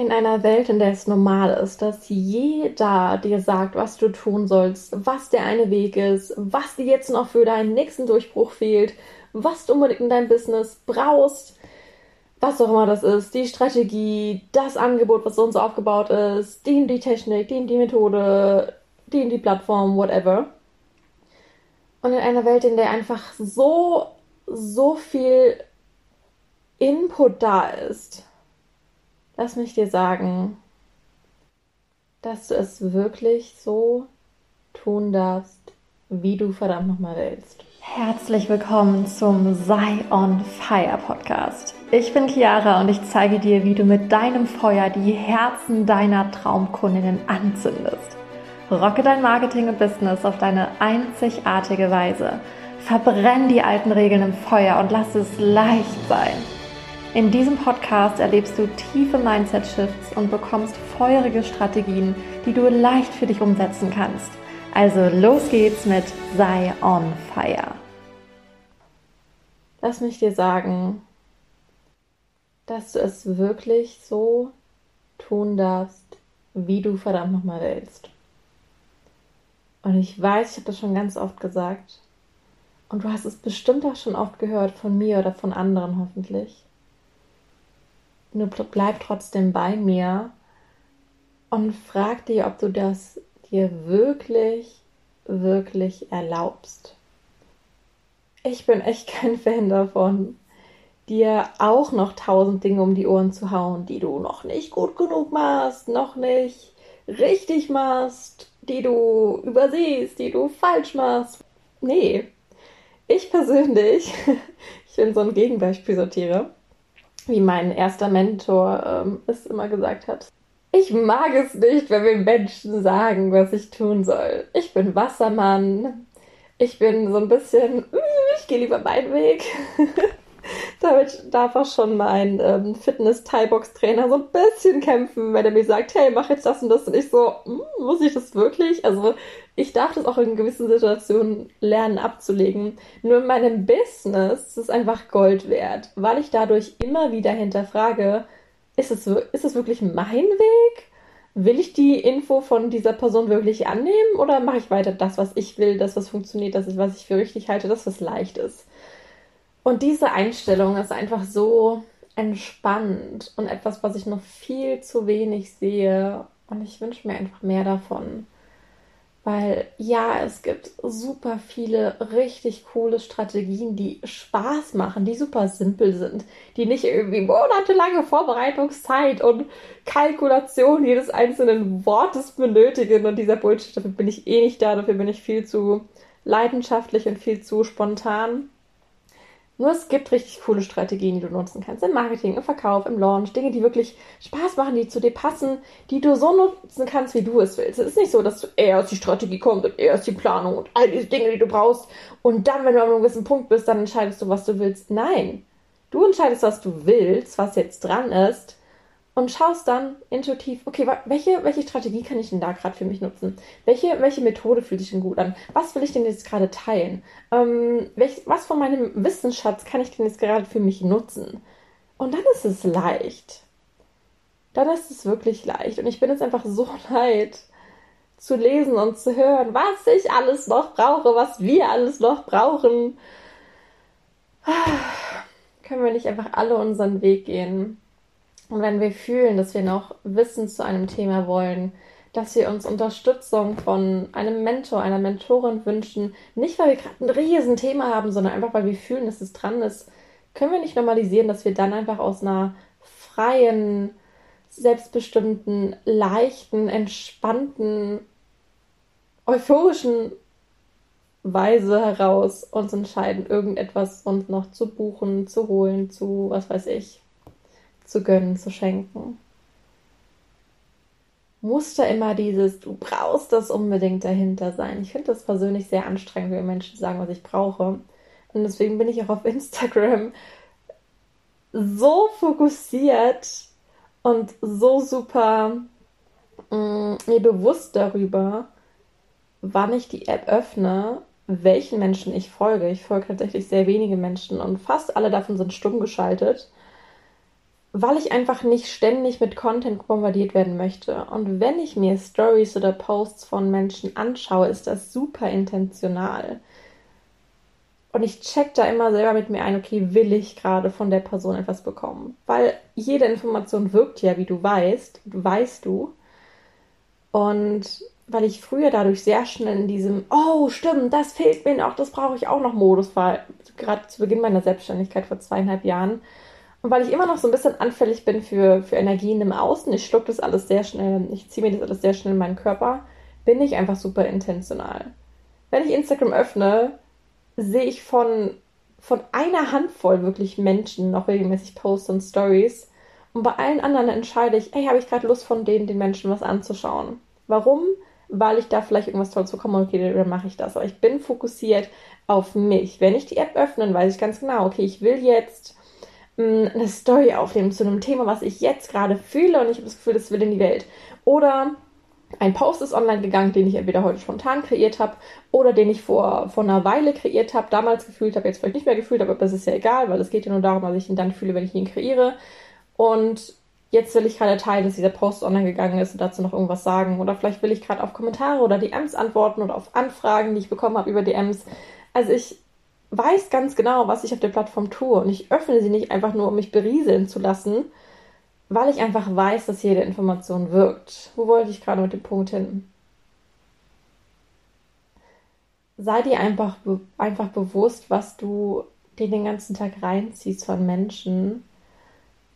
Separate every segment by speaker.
Speaker 1: In einer Welt, in der es normal ist, dass jeder dir sagt, was du tun sollst, was der eine Weg ist, was dir jetzt noch für deinen nächsten Durchbruch fehlt, was du unbedingt in deinem Business brauchst, was auch immer das ist, die Strategie, das Angebot, was so und so aufgebaut ist, die die Technik, die die Methode, die die Plattform, whatever. Und in einer Welt, in der einfach so, so viel Input da ist, lass mich dir sagen, dass du es wirklich so tun darfst, wie du verdammt nochmal willst. Herzlich willkommen zum Sei on Fire Podcast. Ich bin Chiara und ich zeige dir, wie du mit deinem Feuer die Herzen deiner Traumkundinnen anzündest. Rocke dein Marketing und Business auf deine einzigartige Weise. Verbrenn die alten Regeln im Feuer und lass es leicht sein. In diesem Podcast erlebst du tiefe Mindset-Shifts und bekommst feurige Strategien, die du leicht für dich umsetzen kannst. Also los geht's mit Sei on Fire. Lass mich dir sagen, dass du es wirklich so tun darfst, wie du verdammt nochmal willst. Und ich weiß, ich habe das schon ganz oft gesagt. Und du hast es bestimmt auch schon oft gehört von mir oder von anderen hoffentlich. Nur bleib trotzdem bei mir und frag dich, ob du das dir wirklich, wirklich erlaubst. Ich bin echt kein Fan davon, dir auch noch tausend Dinge um die Ohren zu hauen, die du noch nicht gut genug machst, noch nicht richtig machst, die du übersiehst, die du falsch machst. Nee, ich persönlich, ich bin so ein Gegenbeispiel sortiere wie mein erster Mentor ähm, es immer gesagt hat. Ich mag es nicht, wenn mir Menschen sagen, was ich tun soll. Ich bin Wassermann. Ich bin so ein bisschen, ich gehe lieber meinen Weg. Damit darf auch schon mein ähm, Fitness-Thai-Box-Trainer so ein bisschen kämpfen, wenn er mir sagt, hey, mach jetzt das und das. Und ich so, hm, muss ich das wirklich? Also ich darf das auch in gewissen Situationen lernen abzulegen. Nur in meinem Business ist es einfach Gold wert, weil ich dadurch immer wieder hinterfrage, ist es, ist es wirklich mein Weg? Will ich die Info von dieser Person wirklich annehmen oder mache ich weiter das, was ich will, das, was funktioniert, das, was ich für richtig halte, das, was leicht ist? Und diese Einstellung ist einfach so entspannt und etwas, was ich noch viel zu wenig sehe. Und ich wünsche mir einfach mehr davon. Weil ja, es gibt super viele richtig coole Strategien, die Spaß machen, die super simpel sind, die nicht irgendwie monatelange Vorbereitungszeit und Kalkulation jedes einzelnen Wortes benötigen. Und dieser Bullshit, dafür bin ich eh nicht da, dafür bin ich viel zu leidenschaftlich und viel zu spontan. Nur es gibt richtig coole Strategien, die du nutzen kannst. Im Marketing, im Verkauf, im Launch. Dinge, die wirklich Spaß machen, die zu dir passen, die du so nutzen kannst, wie du es willst. Es ist nicht so, dass du erst die Strategie kommt und erst die Planung und all diese Dinge, die du brauchst. Und dann, wenn du an einem gewissen Punkt bist, dann entscheidest du, was du willst. Nein. Du entscheidest, was du willst, was jetzt dran ist und schaust dann intuitiv, okay, welche, welche Strategie kann ich denn da gerade für mich nutzen? Welche, welche Methode fühlt sich denn gut an? Was will ich denn jetzt gerade teilen? Ähm, welch, was von meinem Wissensschatz kann ich denn jetzt gerade für mich nutzen? Und dann ist es leicht. Dann ist es wirklich leicht. Und ich bin jetzt einfach so leid zu lesen und zu hören, was ich alles noch brauche, was wir alles noch brauchen. Können wir nicht einfach alle unseren Weg gehen? Und wenn wir fühlen, dass wir noch Wissen zu einem Thema wollen, dass wir uns Unterstützung von einem Mentor, einer Mentorin wünschen, nicht weil wir gerade ein Riesenthema haben, sondern einfach weil wir fühlen, dass es dran ist, können wir nicht normalisieren, dass wir dann einfach aus einer freien, selbstbestimmten, leichten, entspannten, euphorischen Weise heraus uns entscheiden, irgendetwas uns noch zu buchen, zu holen, zu was weiß ich zu gönnen, zu schenken. Muss da immer dieses, du brauchst das unbedingt dahinter sein. Ich finde das persönlich sehr anstrengend, wenn Menschen sagen, was ich brauche. Und deswegen bin ich auch auf Instagram so fokussiert und so super mh, mm, mir bewusst darüber, wann ich die App öffne, welchen Menschen ich folge. Ich folge tatsächlich sehr wenige Menschen und fast alle davon sind stumm geschaltet weil ich einfach nicht ständig mit Content bombardiert werden möchte. Und wenn ich mir Stories oder Posts von Menschen anschaue, ist das super intentional. Und ich check da immer selber mit mir ein, okay, will ich gerade von der Person etwas bekommen? Weil jede Information wirkt ja, wie du weißt, weißt du. Und weil ich früher dadurch sehr schnell in diesem, oh, stimmt, das fehlt mir noch, das brauche ich auch noch Modus war, gerade zu Beginn meiner Selbstständigkeit vor zweieinhalb Jahren. Und weil ich immer noch so ein bisschen anfällig bin für, für Energien im Außen, ich schluck das alles sehr schnell, ich ziehe mir das alles sehr schnell in meinen Körper, bin ich einfach super intentional. Wenn ich Instagram öffne, sehe ich von, von einer Handvoll wirklich Menschen noch regelmäßig Posts und Stories. Und bei allen anderen entscheide ich, hey, habe ich gerade Lust von denen, den Menschen was anzuschauen. Warum? Weil ich da vielleicht irgendwas Tolles bekomme, okay, dann mache ich das. Aber ich bin fokussiert auf mich. Wenn ich die App öffne, weiß ich ganz genau, okay, ich will jetzt mh, eine Story aufnehmen zu einem Thema, was ich jetzt gerade fühle und ich habe das Gefühl, das will in die Welt. Oder ein Post ist online gegangen, den ich entweder heute spontan kreiert habe oder den ich vor, vor einer Weile kreiert habe, damals gefühlt habe, jetzt vielleicht nicht mehr gefühlt habe, aber das ist ja egal, weil es geht ja nur darum, was ich ihn dann fühle, wenn ich ihn kreiere. Und jetzt will ich gerade teilen, dass dieser Post online gegangen ist und dazu noch irgendwas sagen. Oder vielleicht will ich gerade auf Kommentare oder DMs antworten oder auf Anfragen, die ich bekommen habe über DMs. Also ich weiß ganz genau, was ich auf der Plattform tue und ich öffne sie nicht einfach nur, um mich berieseln zu lassen, weil ich einfach weiß, dass jede Information wirkt. Wo wollte ich gerade mit dem Punkt hin? Sei dir einfach, einfach bewusst, was du dir den ganzen Tag reinziehst von Menschen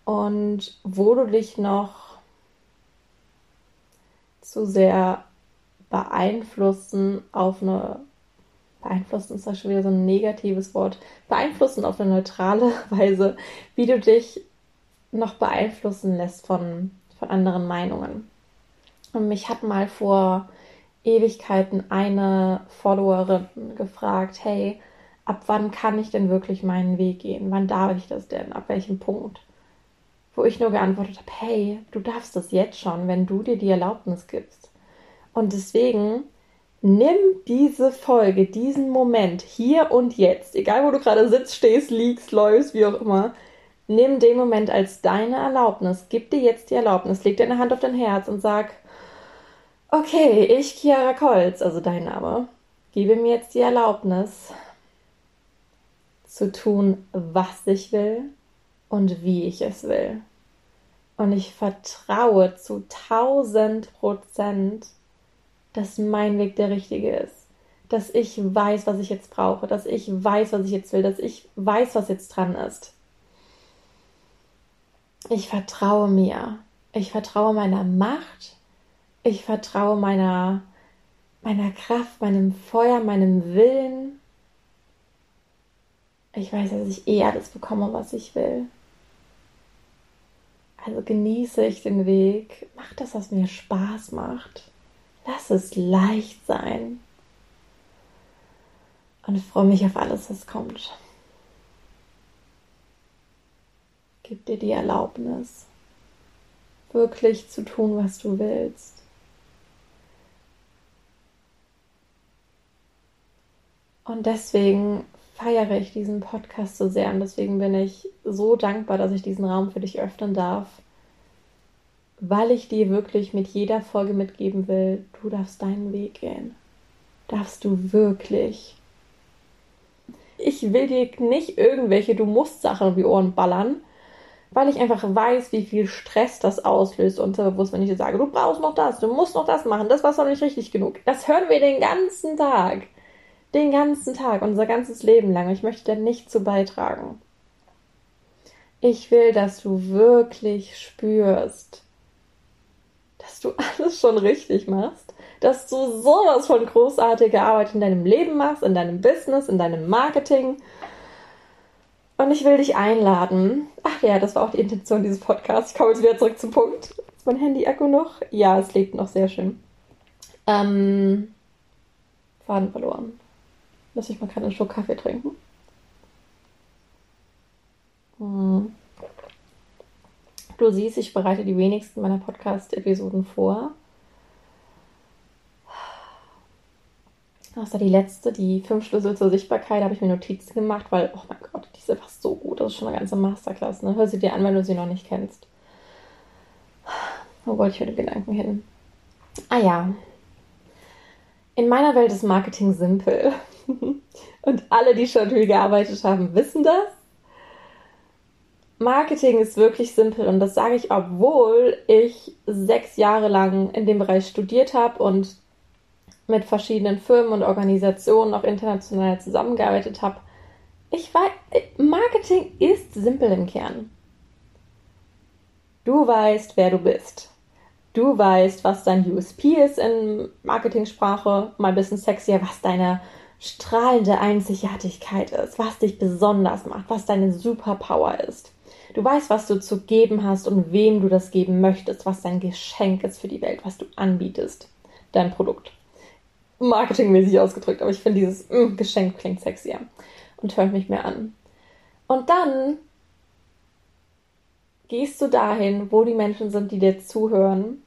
Speaker 1: und wo du dich noch zu sehr beeinflussen auf eine beeinflussen ist das schon wieder so ein negatives Wort, beeinflussen auf eine neutrale Weise, wie du dich noch beeinflussen lässt von, von anderen Meinungen. Und mich hat mal vor Ewigkeiten eine Followerin gefragt, hey, ab wann kann ich denn wirklich meinen Weg gehen? Wann darf ich das denn? Ab welchem Punkt? Wo ich nur geantwortet habe, hey, du darfst das jetzt schon, wenn du dir die Erlaubnis gibst. Und deswegen nimm diese Folge, diesen Moment hier und jetzt, egal wo du gerade sitzt, stehst, liegst, läufst, wie auch immer, Nimm den Moment als deine Erlaubnis. Gib dir jetzt die Erlaubnis. Leg deine Hand auf dein Herz und sag, okay, ich, Chiara Kolz, also dein Name, gebe mir jetzt die Erlaubnis zu tun, was ich will und wie ich es will. Und ich vertraue zu 1000 Prozent, dass mein Weg der richtige ist. Dass ich weiß, was ich jetzt brauche, dass ich weiß, was ich jetzt will, dass ich weiß, was jetzt dran ist. Ich vertraue mir. Ich vertraue meiner Macht. Ich vertraue meiner, meiner Kraft, meinem Feuer, meinem Willen. Ich weiß, dass ich eh alles bekomme, was ich will. Also genieße ich den Weg. Mach das, was mir Spaß macht. Lass es leicht sein. Und freue mich auf alles, was kommt. Gib dir die Erlaubnis, wirklich zu tun, was du willst. Und deswegen feiere ich diesen Podcast so sehr und deswegen bin ich so dankbar, dass ich diesen Raum für dich öffnen darf, weil ich dir wirklich mit jeder Folge mitgeben will, du darfst deinen Weg gehen. Darfst du wirklich. Ich will dir nicht irgendwelche Du musst Sachen auf die Ohren ballern, weil ich einfach weiß, wie viel Stress das auslöst unterbewusst, wenn ich dir sage, du brauchst noch das, du musst noch das machen, das war noch nicht richtig genug. Das hören wir den ganzen Tag. Den ganzen Tag, unser ganzes Leben lang. Ich möchte da nicht zu beitragen. Ich will, dass du wirklich spürst, dass du alles schon richtig machst, dass du sowas von großartiger Arbeit in deinem Leben machst, in deinem Business, in deinem Marketing und ich will dich einladen. Ach ja, das war auch die Intention dieses Podcasts. Ich komme jetzt wieder zurück zum Punkt. Ist mein Handy-Akku noch? Ja, es lebt noch sehr schön. Ähm, Faden verloren. Lass ich mal gerade einen Schluck Kaffee trinken. Hm. Du siehst, ich bereite die wenigsten meiner Podcast-Episoden vor. außer die letzte, die fünf Schlüssel zur Sichtbarkeit, habe ich mir Notizen gemacht, weil, oh mein Gott, die ist einfach so gut. Das ist schon eine ganze Masterclass. Ne? Hör sie dir an, wenn du sie noch nicht kennst. Wo wollte ich mit Gedanken hin? Ah ja. In meiner Welt ist Marketing simpel. Und alle, die schon viel gearbeitet haben, wissen das. Marketing ist wirklich simpel und das sage ich, obwohl ich sechs Jahre lang in dem Bereich studiert habe und mit verschiedenen Firmen und Organisationen auch international zusammengearbeitet habe. Ich weiß, Marketing ist simpel im Kern. Du weißt, wer du bist. Du weißt, was dein USP ist in Marketingsprache, mal ein bisschen sexier, was deine strahlende Einzigartigkeit ist, was dich besonders macht, was deine Superpower ist. Du weißt, was du zu geben hast und wem du das geben möchtest, was dein Geschenk ist für die Welt, was du anbietest, dein Produkt. Marketingmäßig ausgedrückt, aber ich finde dieses mm, Geschenk klingt sexier und hört mich mehr an. Und dann gehst du dahin, wo die Menschen sind, die dir zuhören,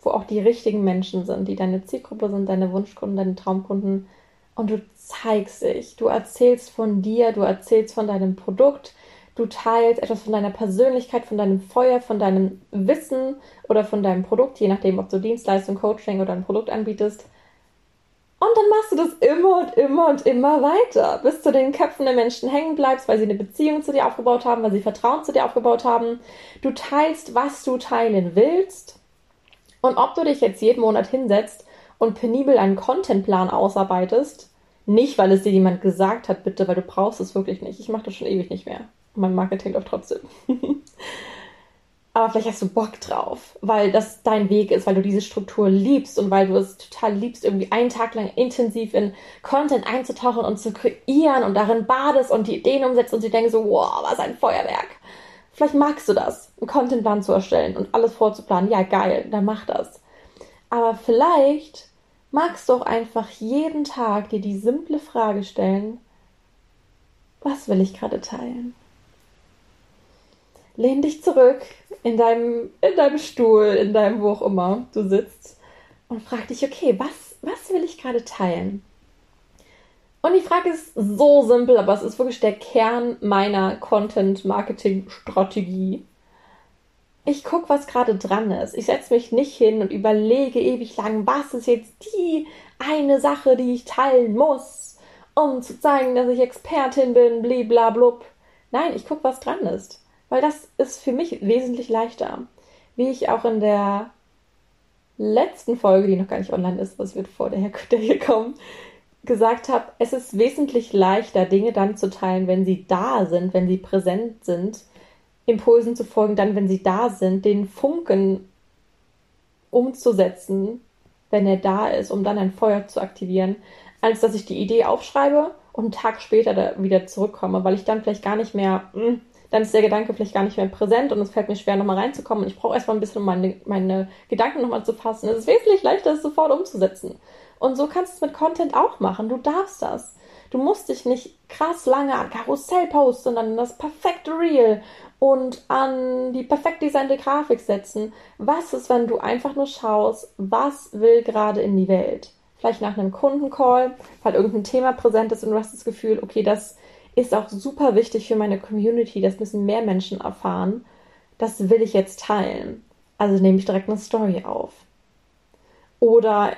Speaker 1: wo auch die richtigen Menschen sind, die deine Zielgruppe sind, deine Wunschkunden, deine Traumkunden. Und du zeigst dich, du erzählst von dir, du erzählst von deinem Produkt, du teilst etwas von deiner Persönlichkeit, von deinem Feuer, von deinem Wissen oder von deinem Produkt, je nachdem, ob du Dienstleistung, Coaching oder ein Produkt anbietest. Und dann machst du das immer und immer und immer weiter, bis du den Köpfen der Menschen hängen bleibst, weil sie eine Beziehung zu dir aufgebaut haben, weil sie Vertrauen zu dir aufgebaut haben. Du teilst, was du teilen willst. Und ob du dich jetzt jeden Monat hinsetzt und penibel einen Contentplan ausarbeitest, nicht, weil es dir jemand gesagt hat, bitte, weil du brauchst es wirklich nicht. Ich mache das schon ewig nicht mehr. Mein Marketing läuft trotzdem. aber vielleicht hast du Bock drauf, weil das dein Weg ist, weil du diese Struktur liebst und weil du es total liebst, irgendwie einen Tag lang intensiv in Content einzutauchen und zu kreieren und darin badest und die Ideen umsetzt und sie denken so, wow, was ein Feuerwerk. Vielleicht magst du das, einen Contentplan zu erstellen und alles vorzuplanen. Ja, geil, dann mach das. Aber vielleicht magst du auch einfach jeden Tag dir die simple Frage stellen, was will ich gerade teilen? Lehn dich zurück in deinem, in deinem Stuhl, in deinem wo auch immer du sitzt und frag dich, okay, was, was will ich gerade teilen? Und die Frage ist so simpel, aber es ist wirklich der Kern meiner Content-Marketing-Strategie. Ich gucke, was gerade dran ist. Ich setze mich nicht hin und überlege ewig lang, was ist jetzt die eine Sache, die ich teilen muss, um zu zeigen, dass ich Expertin bin, bliblablub. Nein, ich gucke, was dran ist weil das ist für mich wesentlich leichter. Wie ich auch in der letzten Folge, die noch gar nicht online ist, was wird vor der, der hier kommen, gesagt habe, es ist wesentlich leichter, Dinge dann zu teilen, wenn sie da sind, wenn sie präsent sind, Impulsen zu folgen, dann, wenn sie da sind, den Funken umzusetzen, wenn er da ist, um dann ein Feuer zu aktivieren, als dass ich die Idee aufschreibe und einen Tag später wieder zurückkomme, weil ich dann vielleicht gar nicht mehr mh, hm, dann ist der Gedanke vielleicht gar nicht mehr präsent und es fällt mir schwer, nochmal reinzukommen. Und ich brauche erstmal ein bisschen, um meine, meine Gedanken nochmal zu fassen. Es ist wesentlich leichter, es sofort umzusetzen. Und so kannst du es mit Content auch machen. Du darfst das. Du musst dich nicht krass lange an Karussell posten, sondern an das perfekte Reel und an die perfekt designte Grafik setzen. Was ist, wenn du einfach nur schaust, was will gerade in die Welt? Vielleicht nach einem Kundencall, weil irgendein Thema präsent ist und du hast das Gefühl, okay, das ist auch super wichtig für meine Community. Das müssen mehr Menschen erfahren. Das will ich jetzt teilen. Also nehme ich direkt eine Story auf. Oder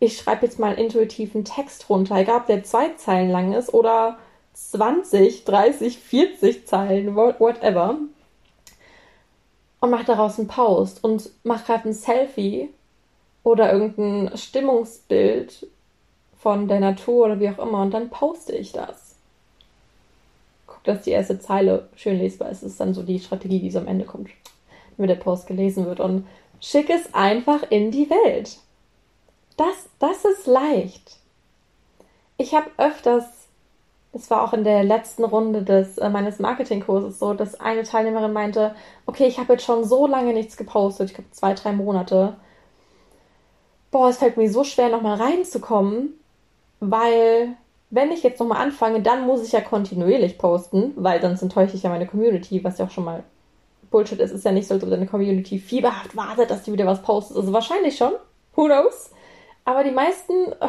Speaker 1: ich schreibe jetzt mal einen intuitiven Text runter, egal ob der zwei Zeilen lang ist oder 20, 30, 40 Zeilen, whatever. Und mache daraus einen Post und mache gerade ein Selfie oder irgendein Stimmungsbild von der Natur oder wie auch immer und dann poste ich das dass die erste Zeile schön lesbar ist. Das ist dann so die Strategie, die so am Ende kommt, damit der Post gelesen wird. Und schick es einfach in die Welt. Das, das ist leicht. Ich habe öfters, das war auch in der letzten Runde des, äh, meines Marketingkurses so, dass eine Teilnehmerin meinte, okay, ich habe jetzt schon so lange nichts gepostet, ich glaube zwei, drei Monate. Boah, es fällt mir so schwer, nochmal reinzukommen, weil wenn ich jetzt nochmal anfange, dann muss ich ja kontinuierlich posten, weil sonst enttäusche ich ja meine Community, was ja auch schon mal Bullshit ist. Ist ja nicht so, dass deine Community fieberhaft wartet, dass du wieder was postest. Also wahrscheinlich schon. Who knows? Aber die meisten, oh,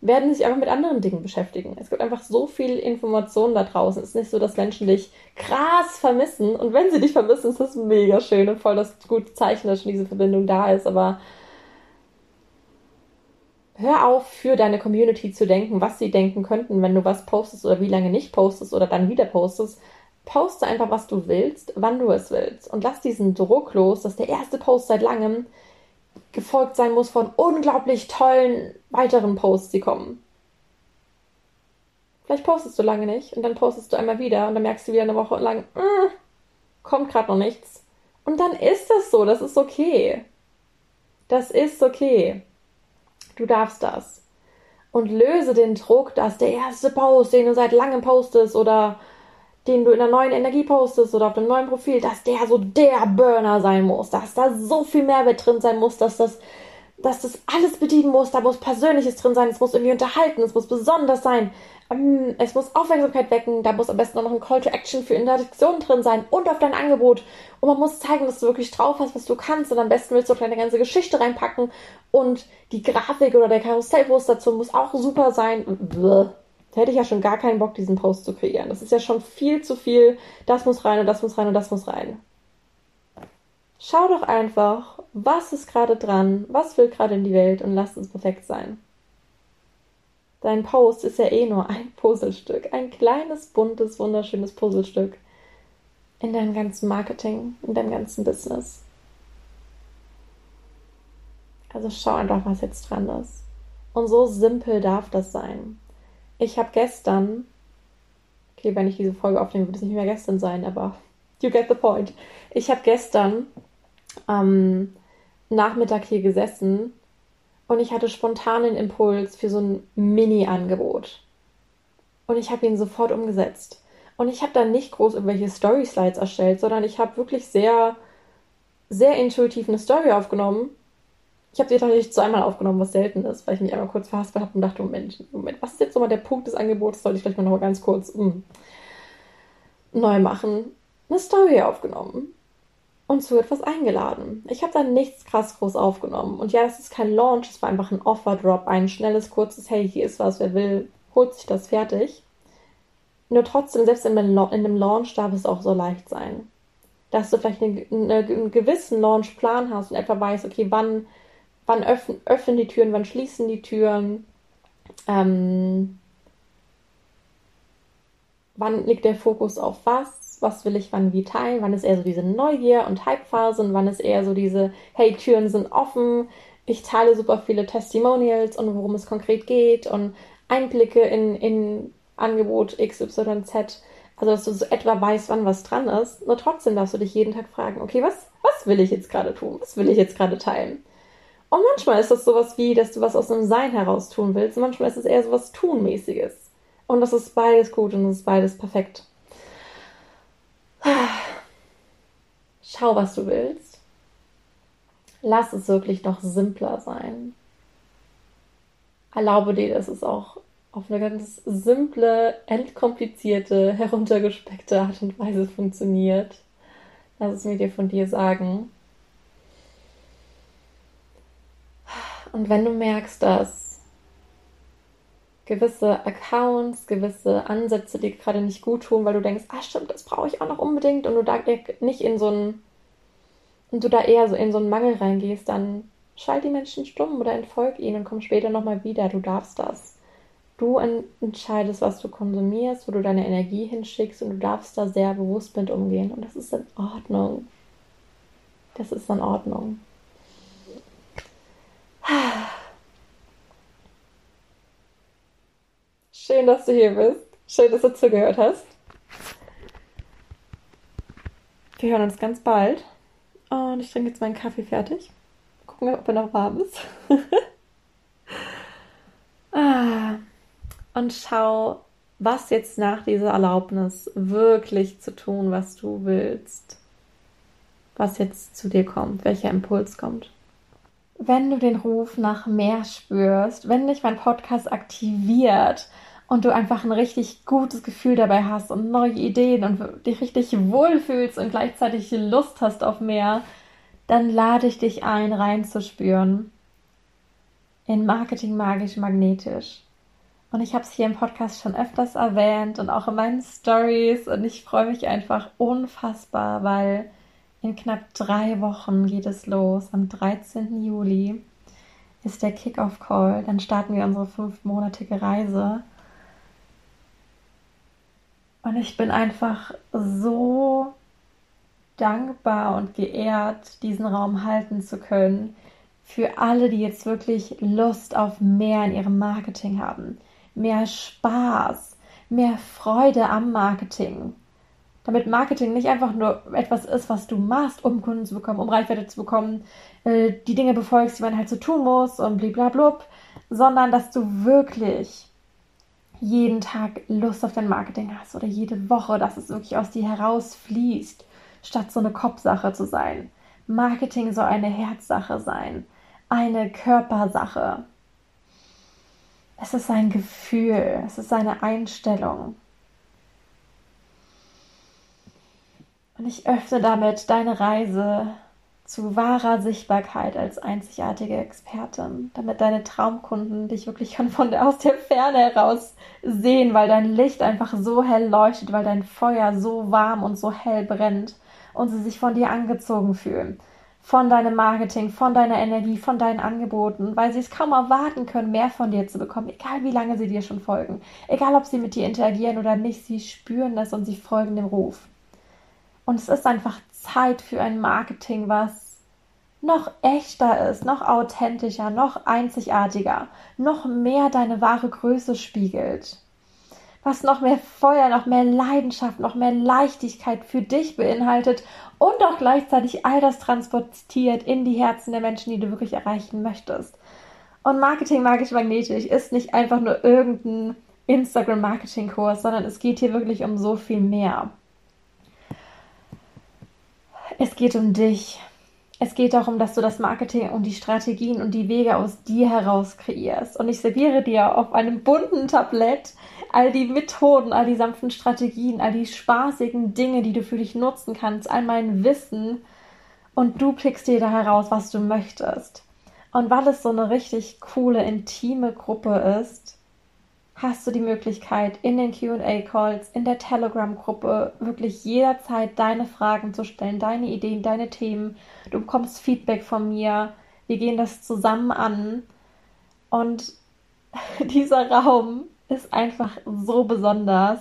Speaker 1: werden sich einfach mit anderen Dingen beschäftigen. Es gibt einfach so viel Information da draußen. Es ist nicht so, dass Menschen dich krass vermissen. Und wenn sie dich vermissen, ist das mega schön und voll das gute Zeichen, dass schon diese Verbindung da ist. Aber hör auf, für deine Community zu denken, was sie denken könnten, wenn du was postest oder wie lange nicht postest oder dann wieder postest. Poste einfach, was du willst, wann du es willst. Und lass diesen Druck los, dass der erste Post seit langem gefolgt sein muss von unglaublich tollen weiteren Posts, die kommen. Vielleicht postest du lange nicht und dann postest du einmal wieder und dann merkst du wieder eine Woche lang, mm, kommt gerade noch nichts. Und dann ist das so, das ist okay. Das ist okay. Du darfst das. Und löse den Druck, dass der erste Post, den du seit langem postest oder den du in einer neuen Energie postest oder auf dem neuen Profil, dass der so der Burner sein muss, dass da so viel Mehrwert drin sein muss, dass das, dass das alles bedienen muss, da muss Persönliches drin sein, es muss irgendwie unterhalten, es muss besonders sein, ähm, es muss Aufmerksamkeit wecken, da muss am besten noch ein Call to Action für Interaktion drin sein und auf dein Angebot. Und man muss zeigen, dass du wirklich drauf hast, was du kannst. Und am besten willst du auch deine ganze Geschichte reinpacken. Und die Grafik oder der Karussellpost dazu muss auch super sein. Da hätte ich ja schon gar keinen Bock, diesen Post zu kreieren. Das ist ja schon viel zu viel. Das muss rein und das muss rein und das muss rein. Schau doch einfach, was ist gerade dran, was will gerade in die Welt und lass es perfekt sein. Dein Post ist ja eh nur ein Puzzlestück, ein kleines, buntes, wunderschönes Puzzlestück in deinem ganzen Marketing, in deinem ganzen Business. Also schau einfach, was jetzt dran ist. Und so simpel darf das sein. Ich habe gestern, okay, wenn ich diese Folge aufnehme, wird es nicht mehr gestern sein, aber you get the point. Ich habe gestern am Nachmittag hier gesessen und ich hatte spontan den Impuls für so ein Mini-Angebot. Und ich habe ihn sofort umgesetzt. Und ich habe dann nicht groß irgendwelche Story-Slides erstellt, sondern ich habe wirklich sehr, sehr intuitiv eine Story aufgenommen ich habe sie tatsächlich zweimal aufgenommen, was selten ist, weil ich mich einmal kurz verhaspelt habe und dachte, Moment, Moment, was ist jetzt nochmal der Punkt des Angebots? Sollte ich vielleicht mal noch ganz kurz mh, hm, neu machen. Eine Story aufgenommen und zu etwas eingeladen. Ich habe da nichts krass groß aufgenommen. Und ja, das ist kein Launch, es war einfach ein Offer-Drop, ein schnelles, kurzes, hey, hier ist was, wer will, holt sich das fertig. Nur trotzdem, selbst in einem Launch darf es auch so leicht sein. Dass du vielleicht eine, einen gewissen Launch-Plan hast und etwa weißt, okay, wann wann öffnen, öffnen die Türen, wann schließen die Türen, ähm, wann liegt der Fokus auf was, was will ich wann wie teilen, wann ist eher so diese Neugier- und Hype-Phase und wann ist eher so diese, hey, Türen sind offen, ich teile super viele Testimonials und worum es konkret geht und Einblicke in, in Angebot XYZ. Also, dass du so etwa weißt, wann was dran ist. Nur trotzdem darfst du dich jeden Tag fragen, okay, was, was will ich jetzt gerade tun? Was will ich jetzt gerade teilen? Und manchmal ist das sowas wie, dass du was aus einem Sein heraus tun willst. Und manchmal ist es eher sowas Tunmäßiges. Und das ist beides gut und das ist beides perfekt. Schau, was du willst. Lass es wirklich noch simpler sein. Erlaube dir, dass es auch auf eine ganz simple, entkomplizierte, heruntergespeckte Art und Weise funktioniert. Lass es mir dir von dir sagen. Und wenn du merkst, dass gewisse Accounts, gewisse Ansätze dir gerade nicht gut tun, weil du denkst, ah stimmt, das brauche ich auch noch unbedingt und du da nicht in so einen und du da eher so in so einen Mangel reingehst, dann schalt die Menschen stumm oder entfolg ihnen und komm später nochmal wieder. Du darfst das. Du entscheidest, was du konsumierst, wo du deine Energie hinschickst und du darfst da sehr bewusst mit umgehen. Und das ist in Ordnung. Das ist in Ordnung. Schön, dass du hier bist. Schön, dass du zugehört hast. Wir hören uns ganz bald. Und ich trinke jetzt meinen Kaffee fertig. Gucken, ob er noch warm ist. ah. Und schau, was jetzt nach dieser Erlaubnis wirklich zu tun, was du willst. Was jetzt zu dir kommt, welcher Impuls kommt wenn du den Ruf nach mehr spürst, wenn dich mein Podcast aktiviert und du einfach ein richtig gutes Gefühl dabei hast und neue Ideen und dich richtig wohlfühlst und gleichzeitig Lust hast auf mehr, dann lade ich dich ein, reinzuspüren in Marketing magisch magnetisch. Und ich habe es hier im Podcast schon öfters erwähnt und auch in meinen Stories. Und ich freue mich einfach unfassbar, weil in knapp drei Wochen geht es los. Am 13. Juli ist der Kickoff-Call. Dann starten wir unsere fünfmonatige Reise. Und ich bin einfach so dankbar und geehrt, diesen Raum halten zu können. Für alle, die jetzt wirklich Lust auf mehr in ihrem Marketing haben. Mehr Spaß, mehr Freude am Marketing. Damit Marketing nicht einfach nur etwas ist, was du machst, um Kunden zu bekommen, um Reichweite zu bekommen, äh, die Dinge befolgst, die man halt so tun muss und bliblablub, sondern dass du wirklich jeden Tag Lust auf dein Marketing hast oder jede Woche, dass es wirklich aus dir herausfließt, statt so eine Kopfsache zu sein. Marketing soll eine Herzsache sein, eine Körpersache. Es ist ein Gefühl, es ist eine Einstellung. Und ich öffne damit deine Reise zu wahrer Sichtbarkeit als einzigartige Expertin, damit deine Traumkunden dich wirklich von der, aus der Ferne heraus sehen, weil dein Licht einfach so hell leuchtet, weil dein Feuer so warm und so hell brennt und sie sich von dir angezogen fühlen. Von deinem Marketing, von deiner Energie, von deinen Angeboten, weil sie es kaum erwarten können, mehr von dir zu bekommen, egal wie lange sie dir schon folgen. Egal ob sie mit dir interagieren oder nicht, sie spüren das und sie folgen dem Ruf. Und es ist einfach Zeit für ein Marketing, was noch echter ist, noch authentischer, noch einzigartiger, noch mehr deine wahre Größe spiegelt. Was noch mehr Feuer, noch mehr Leidenschaft, noch mehr Leichtigkeit für dich beinhaltet und auch gleichzeitig all das transportiert in die Herzen der Menschen, die du wirklich erreichen möchtest. Und Marketing magisch magnetisch ist nicht einfach nur irgendein Instagram-Marketing-Kurs, sondern es geht hier wirklich um so viel mehr. Es geht um dich. Es geht darum, dass du das Marketing und die Strategien und die Wege aus dir heraus kreierst. Und ich serviere dir auf einem bunten Tablett all die Methoden, all die sanften Strategien, all die spaßigen Dinge, die du für dich nutzen kannst, all mein Wissen. Und du pickst dir da heraus, was du möchtest. Und weil es so eine richtig coole, intime Gruppe ist, hast du die Möglichkeit, in den QA-Calls, in der Telegram-Gruppe wirklich jederzeit deine Fragen zu stellen, deine Ideen, deine Themen. Du bekommst Feedback von mir. Wir gehen das zusammen an. Und dieser Raum ist einfach so besonders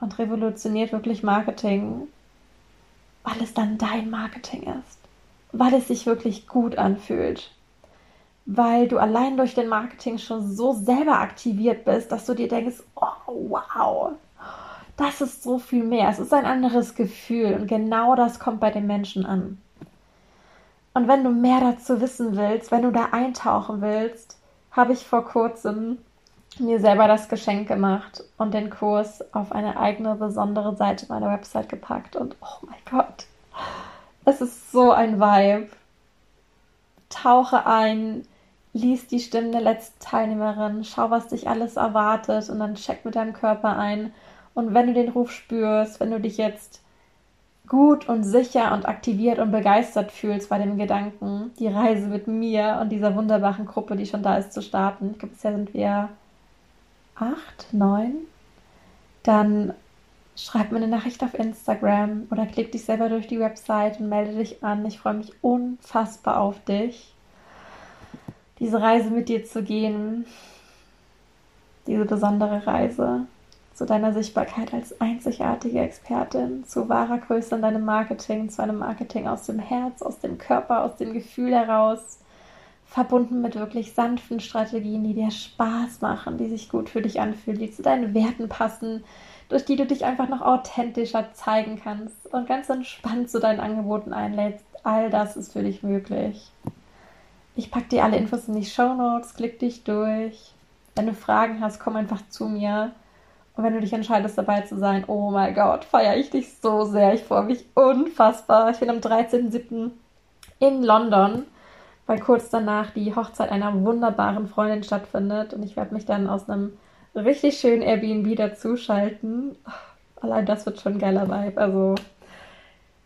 Speaker 1: und revolutioniert wirklich Marketing, weil es dann dein Marketing ist, weil es sich wirklich gut anfühlt weil du allein durch den Marketing schon so selber aktiviert bist, dass du dir denkst, oh wow, das ist so viel mehr. Es ist ein anderes Gefühl und genau das kommt bei den Menschen an. Und wenn du mehr dazu wissen willst, wenn du da eintauchen willst, habe ich vor kurzem mir selber das Geschenk gemacht und den Kurs auf eine eigene besondere Seite meiner Website gepackt. Und oh mein Gott, es ist so ein Vibe. Tauche ein lies die Stimmen der letzten Teilnehmerin, schau, was dich alles erwartet und dann check mit deinem Körper ein. Und wenn du den Ruf spürst, wenn du dich jetzt gut und sicher und aktiviert und begeistert fühlst bei dem Gedanken, die Reise mit mir und dieser wunderbaren Gruppe, die schon da ist, zu starten. Ich glaube, bisher sind wir acht, neun. Dann schreib mir eine Nachricht auf Instagram oder klick dich selber durch die Website und melde dich an. Ich freue mich unfassbar auf dich diese Reise mit dir zu gehen, diese besondere Reise zu deiner Sichtbarkeit als einzigartige Expertin, zu wahrer Größe in deinem Marketing, zu einem Marketing aus dem Herz, aus dem Körper, aus dem Gefühl heraus, verbunden mit wirklich sanften Strategien, die dir Spaß machen, die sich gut für dich anfühlen, die zu deinen Werten passen, durch die du dich einfach noch authentischer zeigen kannst und ganz entspannt zu deinen Angeboten einlädst. All das ist für dich möglich. Ich packe dir alle Infos in die Show Notes, klick dich durch. Wenn du Fragen hast, komm einfach zu mir. Und wenn du dich entscheidest, dabei zu sein, oh mein Gott, feiere ich dich so sehr. Ich freue mich unfassbar. Ich bin am 13.07. in London, weil kurz danach die Hochzeit einer wunderbaren Freundin stattfindet. Und ich werde mich dann aus einem richtig schönen Airbnb dazuschalten. Allein das wird schon ein geiler Vibe. Also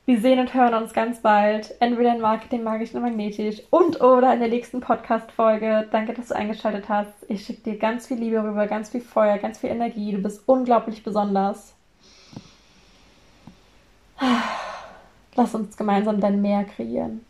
Speaker 1: Wir sehen und hören uns ganz bald, entweder in Marketing Magisch und Magnetisch und oder in der nächsten Podcast-Folge. Danke, dass du eingeschaltet hast. Ich schicke dir ganz viel Liebe rüber, ganz viel Feuer, ganz viel Energie. Du bist unglaublich besonders. Lass uns gemeinsam dein Meer kreieren.